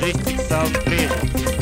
Majestic Sound Trailer.